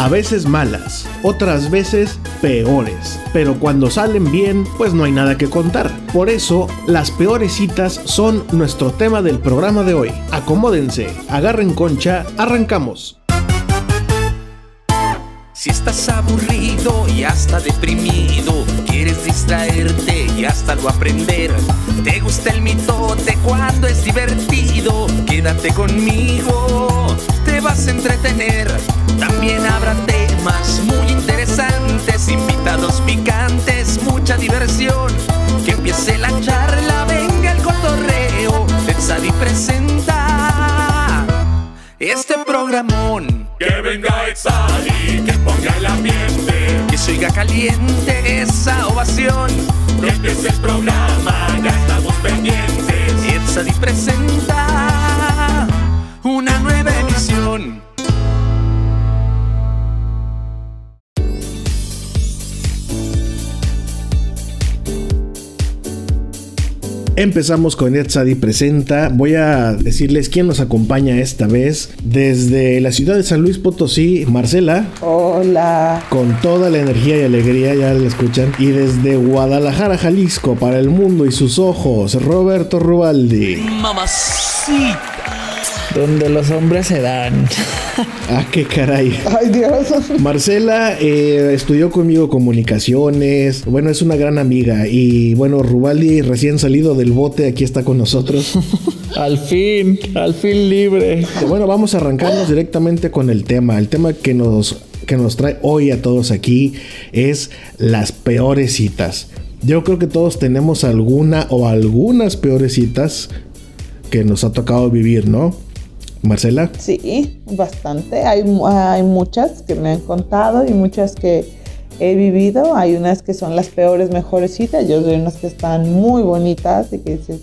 A veces malas, otras veces peores. Pero cuando salen bien, pues no hay nada que contar. Por eso, las peores citas son nuestro tema del programa de hoy. Acomódense, agarren concha, arrancamos. Si estás aburrido y hasta deprimido, quieres distraerte y hasta lo aprender. Te gusta el mitote cuando es divertido, quédate conmigo, te vas a entretener. También habrá temas caliente esa ovación. Que empiece el programa, ya estamos pendientes. Itzadi presenta Empezamos con Etzadi Presenta. Voy a decirles quién nos acompaña esta vez. Desde la ciudad de San Luis Potosí, Marcela. Hola. Con toda la energía y alegría, ya la escuchan. Y desde Guadalajara, Jalisco, para el mundo y sus ojos, Roberto Rubaldi. Mamacita. Donde los hombres se dan. ah, qué caray. Ay, Dios. Marcela eh, estudió conmigo comunicaciones. Bueno, es una gran amiga. Y bueno, Rubaldi, recién salido del bote, aquí está con nosotros. al fin, al fin libre. Bueno, vamos a arrancarnos directamente con el tema. El tema que nos, que nos trae hoy a todos aquí es las peores citas. Yo creo que todos tenemos alguna o algunas peores citas que nos ha tocado vivir, ¿no? Marcela. Sí, bastante. Hay, hay muchas que me han contado y muchas que he vivido. Hay unas que son las peores, mejores citas. Yo soy unas que están muy bonitas y que dices,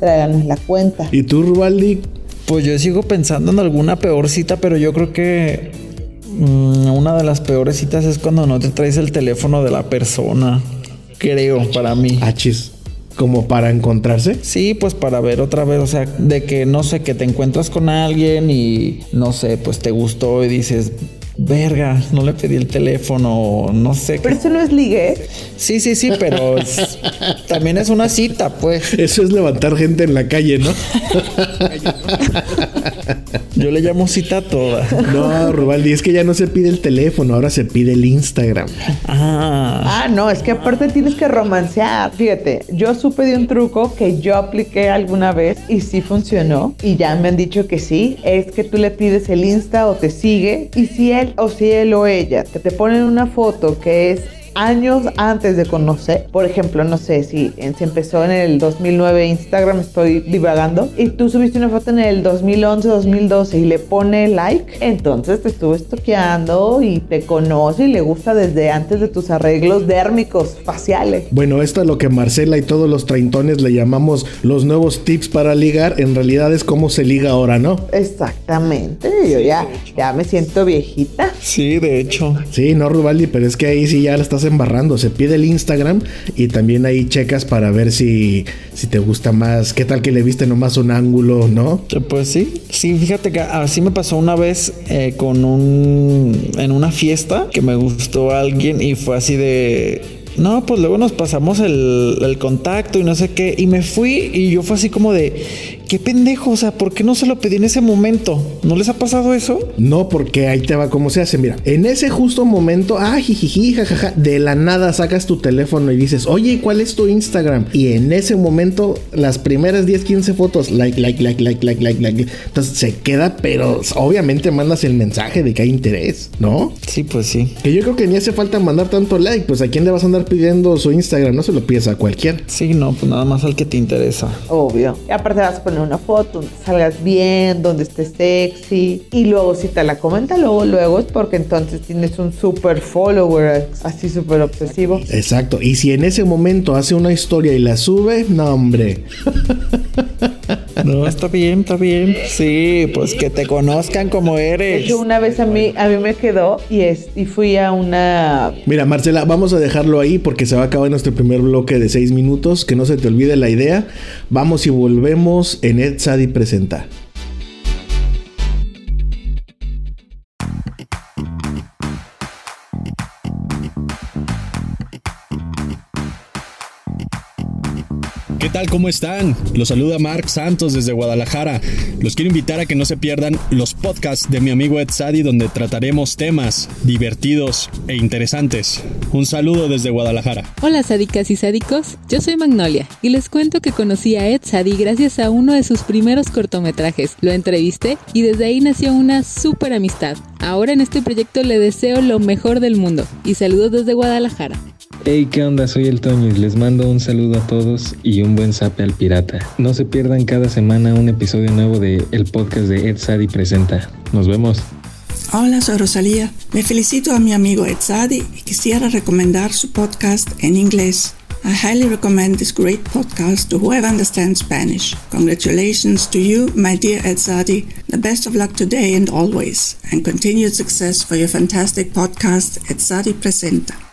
tráiganos la cuenta. ¿Y tú, Rubaldi? Pues yo sigo pensando en alguna peor cita, pero yo creo que mmm, una de las peores citas es cuando no te traes el teléfono de la persona. Creo, para mí. Achis. ¿Como para encontrarse? Sí, pues para ver otra vez, o sea, de que no sé, que te encuentras con alguien y no sé, pues te gustó y dices, verga, no le pedí el teléfono, no sé. Pero eso no es ligue. Sí, sí, sí, pero es, también es una cita, pues. Eso es levantar gente en la calle, ¿no? Yo le llamo cita toda. No, Rubaldi, es que ya no se pide el teléfono, ahora se pide el Instagram. Ah. ah, no, es que aparte tienes que romancear. Fíjate, yo supe de un truco que yo apliqué alguna vez y sí funcionó. Y ya me han dicho que sí. Es que tú le pides el Insta o te sigue. Y si él o si él o ella te, te ponen una foto que es años antes de conocer, por ejemplo, no sé si se empezó en el 2009 Instagram, estoy divagando, y tú subiste una foto en el 2011, 2012 y le pone like, entonces te estuvo estoqueando y te conoce y le gusta desde antes de tus arreglos dérmicos, faciales. Bueno, esto es lo que Marcela y todos los treintones le llamamos los nuevos tips para ligar, en realidad es cómo se liga ahora, ¿no? Exactamente, yo ya, ya me siento viejita. Sí, de hecho. Sí, no, Rubaldi, pero es que ahí sí ya la embarrando. Se pide el Instagram y también ahí checas para ver si, si te gusta más. ¿Qué tal que le viste nomás un ángulo, no? Pues sí. Sí, fíjate que así me pasó una vez eh, con un. en una fiesta que me gustó alguien y fue así de. No, pues luego nos pasamos el, el, contacto y no sé qué. Y me fui y yo fue así como de, qué pendejo, o sea, ¿por qué no se lo pedí en ese momento? ¿No les ha pasado eso? No, porque ahí te va como se hace. Mira, en ese justo momento, ah, jijiji, jajaja, de la nada sacas tu teléfono y dices, oye, ¿cuál es tu Instagram? Y en ese momento, las primeras 10, 15 fotos, like, like, like, like, like, like, like. Entonces se queda, pero obviamente mandas el mensaje de que hay interés, ¿no? Sí, pues sí. Que yo creo que ni hace falta mandar tanto like, pues a quién le vas a andar pidiendo su Instagram, no se lo pides a cualquiera. Sí, no, pues nada más al que te interesa. Obvio. Y aparte vas a poner una foto donde salgas bien, donde estés sexy. Y luego si te la comenta luego, luego es porque entonces tienes un super follower así súper obsesivo. Exacto. Y si en ese momento hace una historia y la sube, no hombre. No, está bien, está bien. Sí, pues que te conozcan como eres. De hecho, una vez a mí, a mí me quedó y, es, y fui a una... Mira, Marcela, vamos a dejarlo ahí porque se va a acabar nuestro primer bloque de seis minutos. Que no se te olvide la idea. Vamos y volvemos en Ed Sadi Presenta. Tal? ¿Cómo están? Los saluda Mark Santos desde Guadalajara. Los quiero invitar a que no se pierdan los podcasts de mi amigo Ed Sadi donde trataremos temas divertidos e interesantes. Un saludo desde Guadalajara. Hola sadicas y sádicos, yo soy Magnolia y les cuento que conocí a Ed Sadi gracias a uno de sus primeros cortometrajes. Lo entrevisté y desde ahí nació una súper amistad. Ahora en este proyecto le deseo lo mejor del mundo y saludos desde Guadalajara. Hey, ¿qué onda? Soy el Toño y les mando un saludo a todos y un buen sape al pirata. No se pierdan cada semana un episodio nuevo de el podcast de Ed Sadi Presenta. Nos vemos. Hola, soy Rosalía. Me felicito a mi amigo Ed Sadi y quisiera recomendar su podcast en inglés. I highly recommend this great podcast to whoever understands Spanish. Congratulations to you, my dear Ed Sadi. The best of luck today and always, and continued success for your fantastic podcast, Ed Sadi Presenta.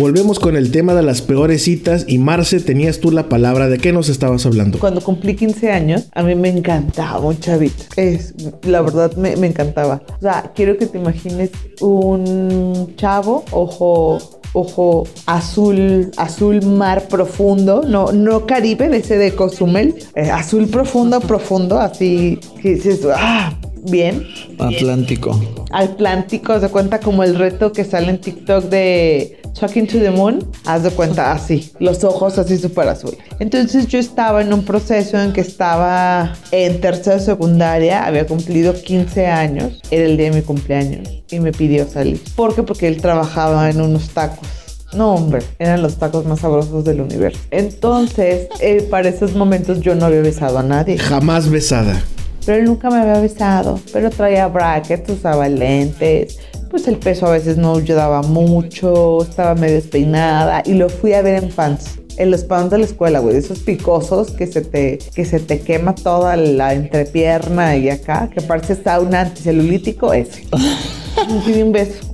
Volvemos con el tema de las peores citas y Marce, tenías tú la palabra, ¿de qué nos estabas hablando? Cuando cumplí 15 años, a mí me encantaba un chavito. Es, la verdad me, me encantaba. O sea, quiero que te imagines un chavo, ojo ojo azul, azul mar profundo, no, no Caribe, de ese de Cozumel, eh, azul profundo, profundo, así que dices, ah, bien. Atlántico. Atlántico, de cuenta como el reto que sale en TikTok de Talking to the Moon, haz de cuenta así, los ojos así súper azul. Entonces yo estaba en un proceso en que estaba en tercera secundaria, había cumplido 15 años, era el día de mi cumpleaños y me pidió salir. ¿Por qué? Porque él trabajaba en unos tacos. No, hombre, eran los tacos más sabrosos del universo. Entonces, eh, para esos momentos yo no había besado a nadie. Jamás besada. Pero él nunca me había besado. Pero traía brackets, usaba lentes. Pues el peso a veces no ayudaba mucho. Estaba medio despeinada. Y lo fui a ver en pants. En los pants de la escuela, güey. Esos picosos que se te, que se te quema toda la entrepierna y acá. Que parece un anticelulítico ese. Me un beso.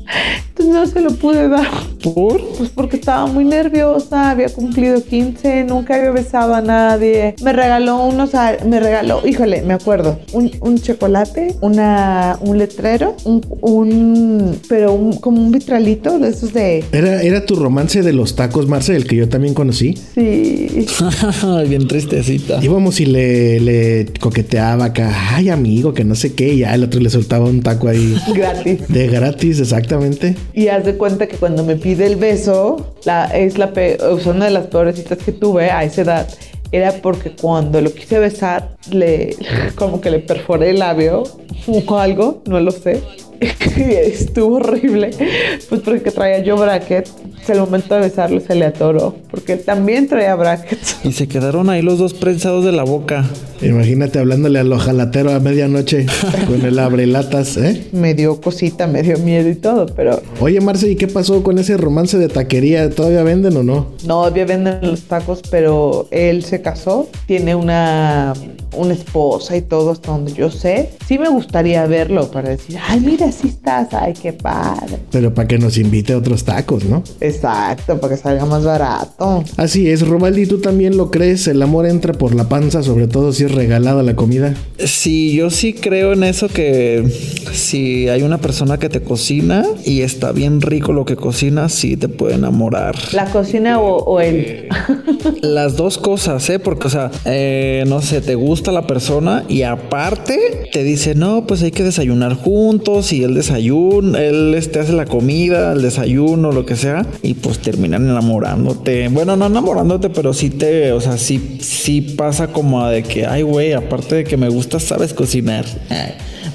Entonces no se lo pude dar. ¿Por? Pues porque estaba muy nerviosa, había cumplido 15, nunca había besado a nadie. Me regaló unos, me regaló, híjole, me acuerdo, un, un chocolate, una, un letrero, un, un pero un, como un vitralito de esos de... ¿Era, ¿Era tu romance de los tacos, Marce, el que yo también conocí? Sí. Bien tristecita. Íbamos y le, le coqueteaba acá, ay amigo, que no sé qué, y ya el otro le soltaba un taco ahí. Gratis. De gratis, exactamente. Y haz de cuenta que cuando me pide el beso, la, es la pe- o sea, una de las peores citas que tuve a esa edad. Era porque cuando lo quise besar, le, como que le perforé el labio o algo, no lo sé. Estuvo horrible. Pues porque traía yo bracket. El momento de besarlo se le atoró. Porque él también traía brackets. Y se quedaron ahí los dos prensados de la boca. Imagínate hablándole al ojalatero a medianoche con el abrelatas, ¿eh? Me dio cosita, me dio miedo y todo, pero Oye, Marce, ¿y qué pasó con ese romance de taquería? ¿Todavía venden o no? No, todavía venden los tacos, pero él se casó, tiene una, una esposa y todo hasta donde yo sé. Sí me gustaría verlo para decir, ay, mira, así estás, ay, qué padre. Pero para que nos invite a otros tacos, ¿no? Exacto, para que salga más barato. Así es, Robaldi, ¿tú también lo crees? ¿El amor entra por la panza, sobre todo si es regalada la comida? Sí, yo sí creo en eso que si hay una persona que te cocina y está bien rico lo que cocina, sí te puede enamorar. La cocina o, o él. Las dos cosas, ¿eh? Porque, o sea, eh, no sé, te gusta la persona y aparte te dice, no, pues hay que desayunar juntos y él desayuna, él este, hace la comida, el desayuno, lo que sea, y pues terminan enamorándote. Bueno, no enamorándote, pero sí te, o sea, sí, sí pasa como de que, ay, güey, aparte de que me gusta, sabes cocinar.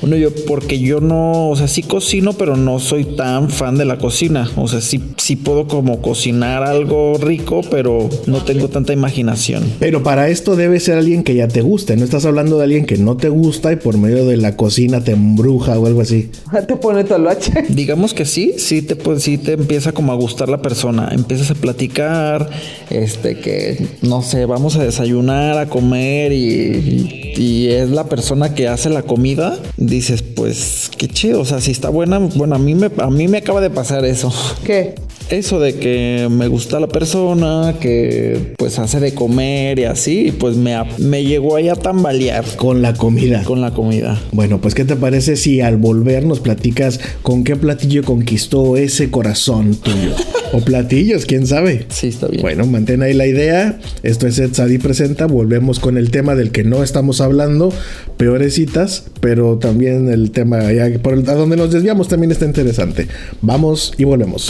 Bueno, yo, porque yo no, o sea, sí cocino, pero no soy tan fan de la cocina. O sea, sí, sí puedo como cocinar algo rico, pero no tengo tanta imaginación. Pero para esto debe ser alguien que ya te guste. No estás hablando de alguien que no te gusta y por medio de la cocina te embruja o algo así. Te pone toloache. Digamos que sí, sí te, pues, sí te empieza como a gustar la persona. Empiezas a platicar, este, que no sé, vamos a desayunar, a comer y, y es la persona que hace la comida. Dices, pues qué chido. O sea, si está buena, bueno, a mí me, a mí me acaba de pasar eso. ¿Qué? Eso de que me gusta la persona, que pues hace de comer y así, pues me, me llegó ahí a tambalear Con la comida. con la comida. Bueno, pues ¿qué te parece si al volver nos platicas con qué platillo conquistó ese corazón tuyo? o platillos, quién sabe. Sí, está bien. Bueno, mantén ahí la idea. Esto es Ed Sadi Presenta. Volvemos con el tema del que no estamos hablando, peores citas, pero también el tema ya por el- a donde nos desviamos también está interesante. Vamos y volvemos.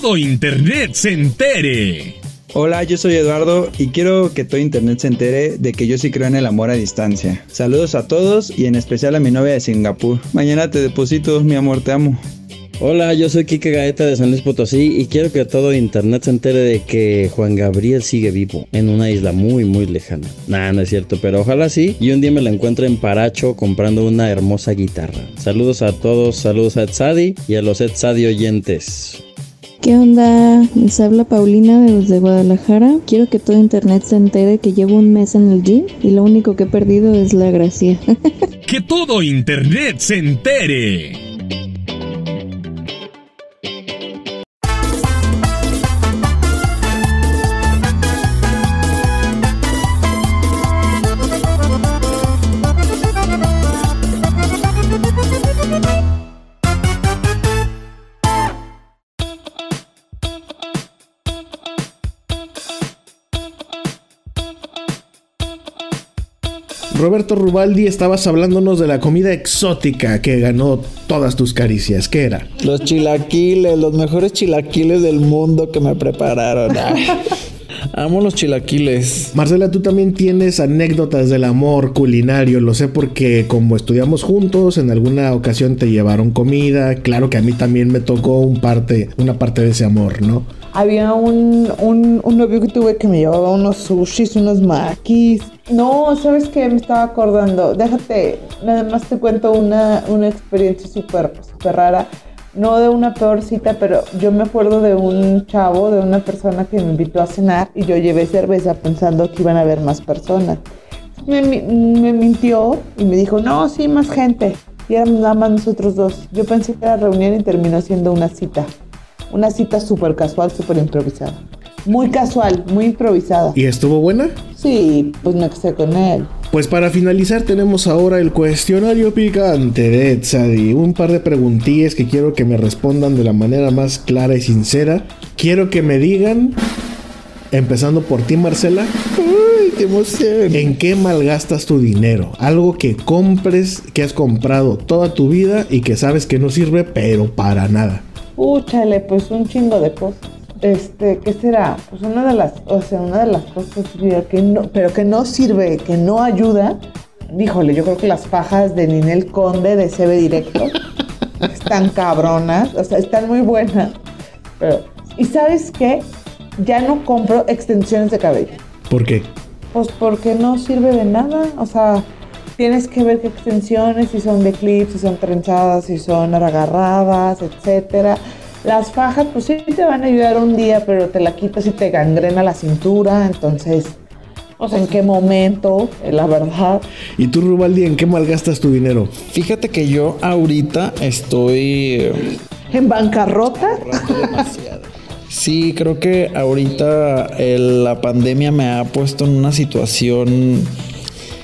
Todo Internet se entere. Hola, yo soy Eduardo y quiero que todo internet se entere de que yo sí creo en el amor a distancia. Saludos a todos y en especial a mi novia de Singapur. Mañana te deposito, mi amor, te amo. Hola, yo soy Kike Gaeta de San Luis Potosí y quiero que todo internet se entere de que Juan Gabriel sigue vivo en una isla muy muy lejana. Nah, no es cierto, pero ojalá sí. Y un día me lo encuentre en Paracho comprando una hermosa guitarra. Saludos a todos, saludos a Edsadi y a los Edsadi oyentes. ¿Qué onda? Les habla Paulina desde Guadalajara. Quiero que todo internet se entere que llevo un mes en el gym y lo único que he perdido es la gracia. Que todo Internet se entere. Roberto Rubaldi, estabas hablándonos de la comida exótica que ganó todas tus caricias. ¿Qué era? Los chilaquiles, los mejores chilaquiles del mundo que me prepararon. Amo los chilaquiles. Marcela, tú también tienes anécdotas del amor culinario, lo sé porque como estudiamos juntos, en alguna ocasión te llevaron comida, claro que a mí también me tocó un parte, una parte de ese amor, ¿no? Había un, un, novio que tuve que me llevaba unos sushis, unos maquis. No, ¿sabes qué? Me estaba acordando. Déjate, nada más te cuento una, una experiencia súper súper rara. No de una peor cita, pero yo me acuerdo de un chavo, de una persona que me invitó a cenar y yo llevé cerveza pensando que iban a haber más personas. Me, me mintió y me dijo, no, sí, más gente. Y éramos nada más nosotros dos. Yo pensé que era reunión y terminó siendo una cita. Una cita súper casual, súper improvisada. Muy casual, muy improvisada. ¿Y estuvo buena? Sí, pues me casé con él. Pues para finalizar tenemos ahora el cuestionario picante de Edsadi. Un par de preguntillas que quiero que me respondan de la manera más clara y sincera. Quiero que me digan, empezando por ti Marcela, Ay, qué emoción. ¿en qué malgastas tu dinero? Algo que compres, que has comprado toda tu vida y que sabes que no sirve, pero para nada. Úchale, pues un chingo de cosas. Este, ¿qué será? Pues una de las, o sea, una de las cosas que no, pero que no sirve, que no ayuda. Híjole, yo creo que las fajas de Ninel Conde de CB Directo están cabronas, o sea, están muy buenas. Pero, ¿y sabes qué? Ya no compro extensiones de cabello. ¿Por qué? Pues porque no sirve de nada. O sea, tienes que ver qué extensiones, si son de clips, si son trenzadas, si son agarradas, etcétera. Las fajas, pues sí te van a ayudar un día, pero te la quitas y te gangrena la cintura. Entonces, no sé en qué momento, eh, la verdad. ¿Y tú Rubaldi, en qué malgastas tu dinero? Fíjate que yo ahorita estoy... eh, En bancarrota. Sí, creo que ahorita el- la pandemia me ha puesto en una situación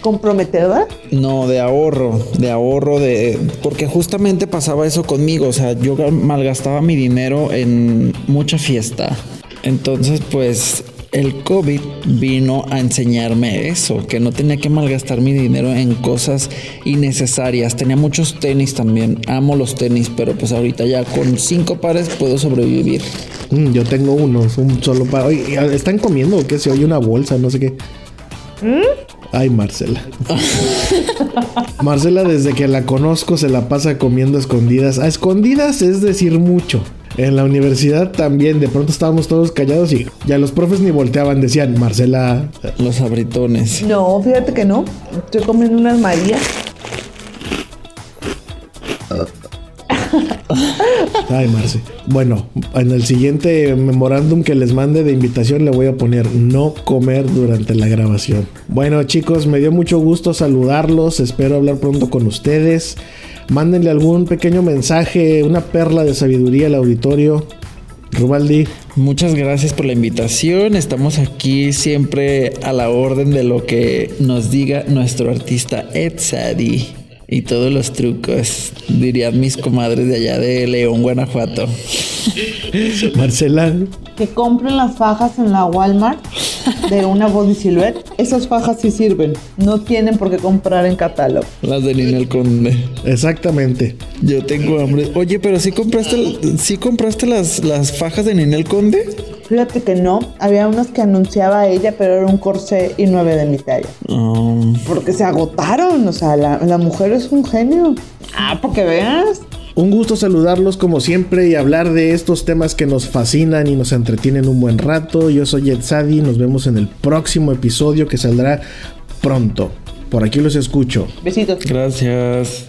comprometedora. No, de ahorro, de ahorro, de porque justamente pasaba eso conmigo, o sea, yo malgastaba mi dinero en mucha fiesta. Entonces, pues el COVID vino a enseñarme eso, que no tenía que malgastar mi dinero en cosas innecesarias. Tenía muchos tenis también, amo los tenis, pero pues ahorita ya con cinco pares puedo sobrevivir. Mm, yo tengo unos, un solo par. Oye, ¿están comiendo o qué? Se oye una bolsa, no sé qué. Ay, Marcela. Marcela, desde que la conozco, se la pasa comiendo a escondidas. A escondidas es decir mucho. En la universidad también, de pronto estábamos todos callados y ya los profes ni volteaban, decían, Marcela. Los abritones. No, fíjate que no. Estoy comiendo unas Marías. Ay, Marce. Bueno, en el siguiente memorándum que les mande de invitación le voy a poner no comer durante la grabación. Bueno, chicos, me dio mucho gusto saludarlos. Espero hablar pronto con ustedes. Mándenle algún pequeño mensaje, una perla de sabiduría al auditorio. Rubaldi. Muchas gracias por la invitación. Estamos aquí siempre a la orden de lo que nos diga nuestro artista Ed Sadi y todos los trucos, dirían mis comadres de allá de León, Guanajuato. Marcela. Que compren las fajas en la Walmart de una body silhouette. Esas fajas sí sirven. No tienen por qué comprar en catálogo. Las de Ninel Conde. Exactamente. Yo tengo hambre. Oye, pero si compraste, ¿sí compraste las, las fajas de Ninel Conde? Fíjate que no, había unas que anunciaba ella, pero era un corsé y nueve de mi talla. Um, Porque se agotaron, o sea, la, la mujer es un genio. Ah, porque veas. Un gusto saludarlos como siempre y hablar de estos temas que nos fascinan y nos entretienen un buen rato. Yo soy Ed Sadi, nos vemos en el próximo episodio que saldrá pronto. Por aquí los escucho. Besitos. Gracias.